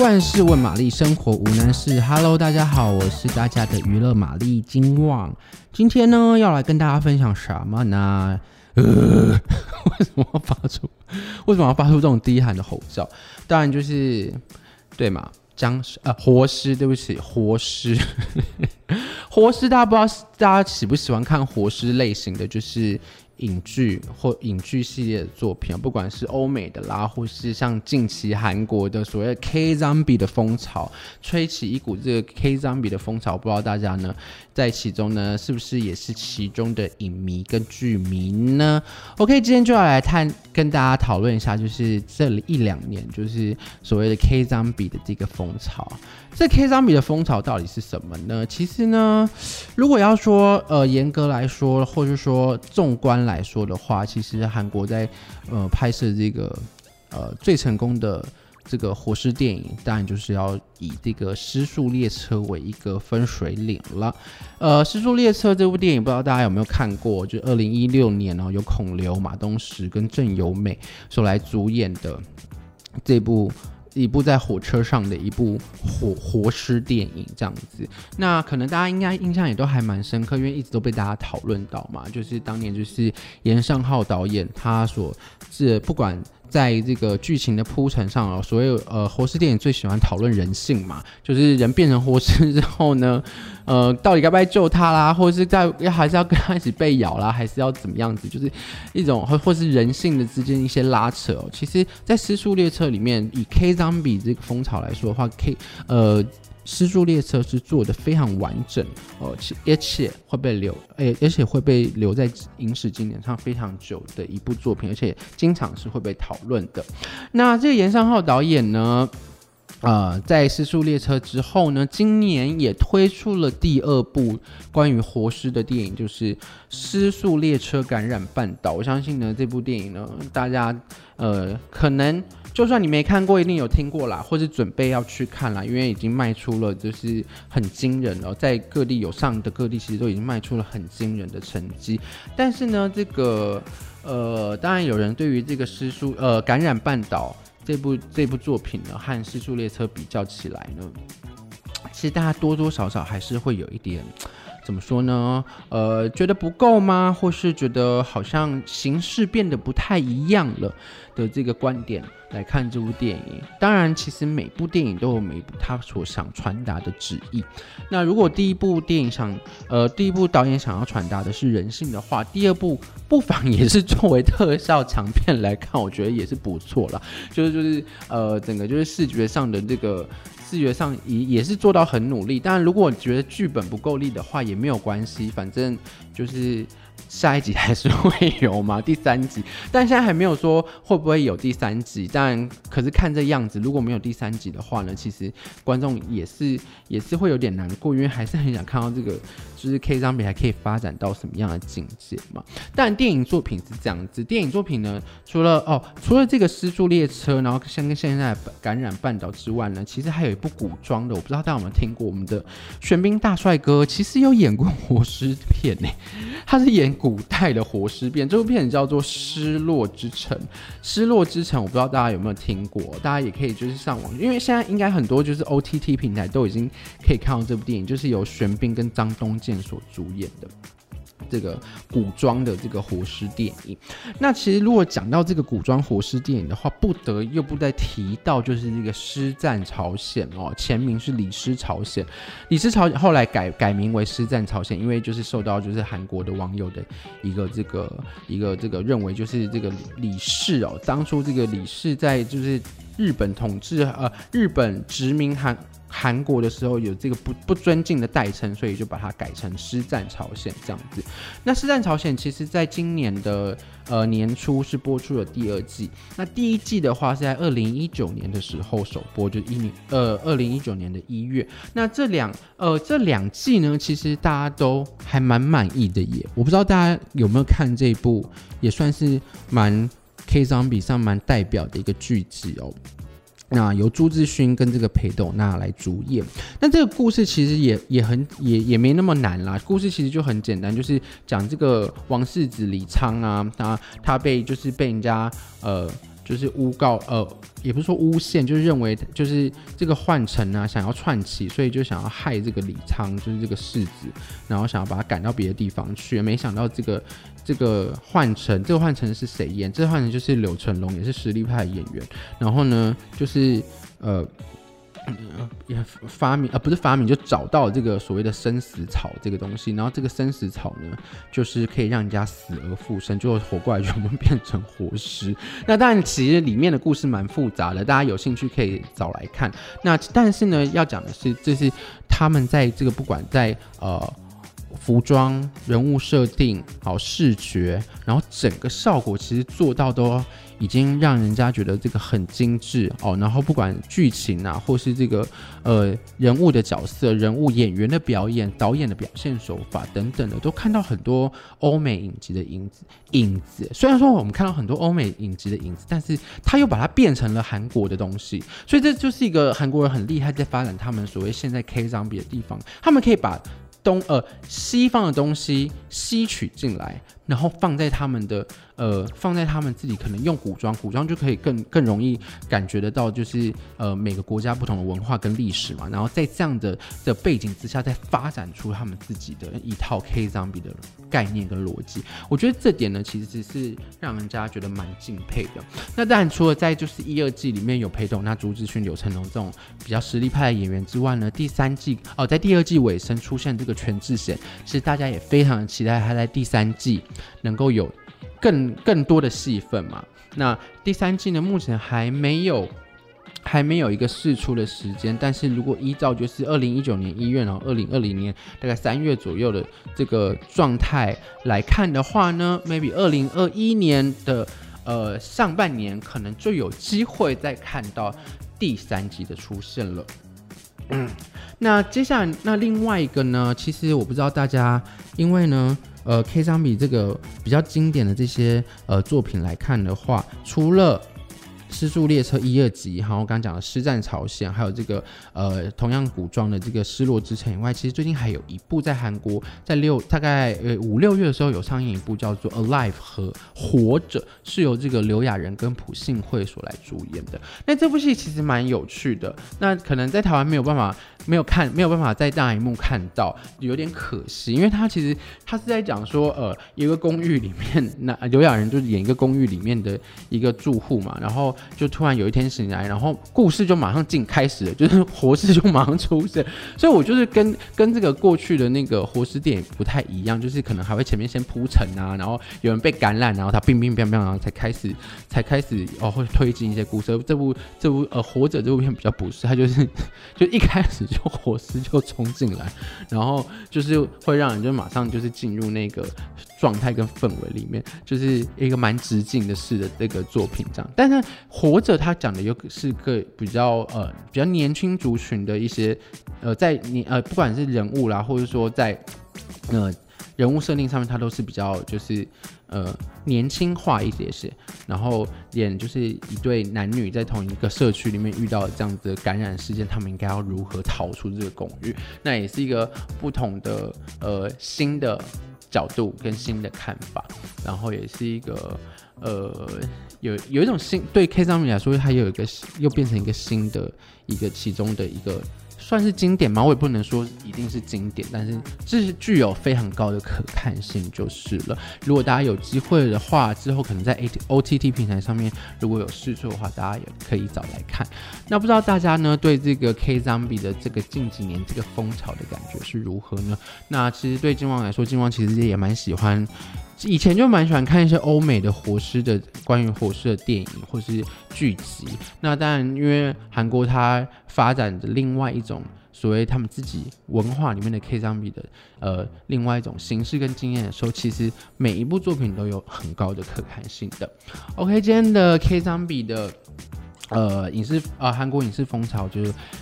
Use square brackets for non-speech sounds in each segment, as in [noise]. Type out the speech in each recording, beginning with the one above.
万事问玛丽，生活无难事。Hello，大家好，我是大家的娱乐玛丽金旺。今天呢，要来跟大家分享什么呢？呃，[laughs] 为什么要发出？为什么要发出这种低喊的吼叫？当然就是对嘛，僵尸呃，活尸，对不起，活尸，[laughs] 活尸。大家不知道大家喜不喜欢看活尸类型的，就是。影剧或影剧系列的作品，不管是欧美的啦，或是像近期韩国的所谓 K Zombie 的风潮，吹起一股这个 K Zombie 的风潮，不知道大家呢在其中呢是不是也是其中的影迷跟剧迷呢？OK，今天就要来探跟大家讨论一下，就是这一两年就是所谓的 K 张比的这个风潮。这 K 张比的风潮到底是什么呢？其实呢，如果要说呃严格来说，或者说纵观来说的话，其实韩国在呃拍摄这个呃最成功的这个活尸电影，当然就是要以这个《失速列车》为一个分水岭了。呃，《尸速列车》这部电影，不知道大家有没有看过？就二零一六年哦，由孔刘、马东石跟郑有美所来主演的这部。一部在火车上的一部活活尸电影这样子，那可能大家应该印象也都还蛮深刻，因为一直都被大家讨论到嘛，就是当年就是严尚浩导演他所是不管。在这个剧情的铺陈上啊，所有呃活尸电影最喜欢讨论人性嘛，就是人变成活尸之后呢，呃，到底该不该救他啦，或者是在要还是要跟他一起被咬啦，还是要怎么样子，就是一种或或是人性的之间一些拉扯喔。其实，在《尸速列车》里面，以 K Zombie 这个风潮来说的话，K 呃。失速列车是做的非常完整，而且而且会被留，诶，而且会被留在影史经典上非常久的一部作品，而且经常是会被讨论的。那这个严尚浩导演呢，呃，在失速列车之后呢，今年也推出了第二部关于活尸的电影，就是《失速列车感染半岛》。我相信呢，这部电影呢，大家呃可能。就算你没看过，一定有听过啦，或是准备要去看啦，因为已经卖出了，就是很惊人了，在各地有上的各地，其实都已经卖出了很惊人的成绩。但是呢，这个呃，当然有人对于这个失速呃感染半岛这部这部作品呢，和尸速列车比较起来呢，其实大家多多少少还是会有一点。怎么说呢？呃，觉得不够吗？或是觉得好像形式变得不太一样了的这个观点来看这部电影。当然，其实每部电影都有每部他所想传达的旨意。那如果第一部电影想，呃，第一部导演想要传达的是人性的话，第二部不妨也是作为特效长片来看，我觉得也是不错了。就是就是呃，整个就是视觉上的这个。视觉上也也是做到很努力，但如果觉得剧本不够力的话，也没有关系，反正就是。下一集还是会有吗？[laughs] 第三集，但现在还没有说会不会有第三集。但可是看这样子，如果没有第三集的话呢，其实观众也是也是会有点难过，因为还是很想看到这个，就是 K 张比还可以发展到什么样的境界嘛。但电影作品是这样子，电影作品呢，除了哦，除了这个失速列车，然后像跟现在感染半岛之外呢，其实还有一部古装的，我不知道大家有没有听过，我们的玄彬大帅哥其实有演过活尸片呢，他是演。古代的活尸片，这部片子叫做《失落之城》。失落之城，我不知道大家有没有听过，大家也可以就是上网，因为现在应该很多就是 OTT 平台都已经可以看到这部电影，就是由玄彬跟张东健所主演的。这个古装的这个活尸电影，那其实如果讲到这个古装活尸电影的话，不得又不再提到就是这个《尸战朝鲜》哦，前名是《李尸朝鲜》，《李尸朝鲜》后来改改名为《尸战朝鲜》，因为就是受到就是韩国的网友的一个这个一个这个认为，就是这个李氏哦，当初这个李氏在就是日本统治呃日本殖民韩。韩国的时候有这个不不尊敬的代称，所以就把它改成《尸战朝鲜》这样子。那《尸战朝鲜》其实在今年的呃年初是播出了第二季。那第一季的话是在二零一九年的时候首播，就一年呃二零一九年的一月。那这两呃这两季呢，其实大家都还蛮满意的耶。我不知道大家有没有看这一部，也算是蛮 K Zombie 上蛮代表的一个剧集哦。那由朱志勋跟这个裴斗娜来主演。那这个故事其实也也很也也没那么难啦。故事其实就很简单，就是讲这个王世子李昌啊，他他被就是被人家呃。就是诬告，呃，也不是说诬陷，就是认为就是这个宦臣啊想要串起，所以就想要害这个李昌，就是这个世子，然后想要把他赶到别的地方去。没想到这个这个宦臣，这个宦臣是谁演？这个宦臣就是柳成龙，也是实力派演员。然后呢，就是呃。[laughs] 也发明啊，不是发明，就找到这个所谓的生死草这个东西，然后这个生死草呢，就是可以让人家死而复生，就活过来全部变成活尸。那但，其实里面的故事蛮复杂的，大家有兴趣可以找来看。那但是呢，要讲的是，就是他们在这个不管在呃。服装、人物设定、好视觉，然后整个效果其实做到都已经让人家觉得这个很精致哦。然后不管剧情啊，或是这个呃人物的角色、人物演员的表演、导演的表现手法等等的，都看到很多欧美影集的影子。影子虽然说我们看到很多欧美影集的影子，但是他又把它变成了韩国的东西。所以这就是一个韩国人很厉害在发展他们所谓现在 K Zombie 的地方，他们可以把。东呃西方的东西吸取进来，然后放在他们的呃放在他们自己可能用古装，古装就可以更更容易感觉得到，就是呃每个国家不同的文化跟历史嘛，然后在这样的的背景之下，再发展出他们自己的一套 K Zombie 的概念跟逻辑。我觉得这点呢，其实只是让人家觉得蛮敬佩的。那当然除了在就是一二季里面有裴斗娜、朱智勋、柳成龙这种比较实力派的演员之外呢，第三季哦，在第二季尾声出现这个。全智贤，其实大家也非常期待他在第三季能够有更更多的戏份嘛。那第三季呢，目前还没有还没有一个试出的时间。但是如果依照就是二零一九年一月，然后二零二零年大概三月左右的这个状态来看的话呢，maybe 二零二一年的呃上半年可能就有机会再看到第三季的出现了。嗯，那接下来那另外一个呢？其实我不知道大家，因为呢，呃，K 长比这个比较经典的这些呃作品来看的话，除了《失速列车》一二集，好，我刚刚讲的《尸战朝鲜》，还有这个呃同样古装的这个《失落之城》以外，其实最近还有一部在韩国，在六大概呃五六月的时候有上映一部叫做《Alive》和《活着》，是由这个刘亚仁跟朴信惠所来主演的。那这部戏其实蛮有趣的，那可能在台湾没有办法没有看没有办法在大荧幕看到，有点可惜，因为他其实他是在讲说呃一个公寓里面，那刘亚仁就是演一个公寓里面的一个住户嘛，然后。就突然有一天醒来，然后故事就马上进开始了，就是活尸就马上出现，所以我就是跟跟这个过去的那个活尸电影不太一样，就是可能还会前面先铺陈啊，然后有人被感染，然后他乒乒乓乓，然后才开始才开始哦会推进一些故事。这部这部呃活着这部片比较不是，他就是 [laughs] 就一开始就 [laughs] 火势就冲进来，然后就是会让人就马上就是进入那个状态跟氛围里面，就是一个蛮直进的式的这个作品这样，但是。活着，他讲的又是个比较呃比较年轻族群的一些呃在你呃不管是人物啦，或者说在呃人物设定上面，他都是比较就是呃年轻化一些些，然后演就是一对男女在同一个社区里面遇到这样子的感染事件，他们应该要如何逃出这个公寓？那也是一个不同的呃新的角度跟新的看法，然后也是一个。呃，有有一种新对 K 上面来说，它有一个又变成一个新的一个其中的一个算是经典吗，我也不能说一定是经典，但是这是具有非常高的可看性就是了。如果大家有机会的话，之后可能在 AOTT 平台上面如果有试出的话，大家也可以找来看。那不知道大家呢对这个 K Zombie 的这个近几年这个风潮的感觉是如何呢？那其实对金旺来说，金旺其实也蛮喜欢。以前就蛮喜欢看一些欧美的活尸的关于活尸的电影或是剧集。那当然，因为韩国它发展的另外一种所谓他们自己文化里面的 K Zombie 的呃另外一种形式跟经验的时候，其实每一部作品都有很高的可看性的。OK，今天的 K Zombie 的。呃，影视呃，韩国影视风潮就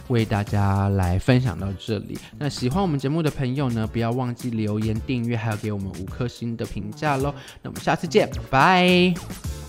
为大家来分享到这里。那喜欢我们节目的朋友呢，不要忘记留言、订阅，还有给我们五颗星的评价喽。那我们下次见，拜拜。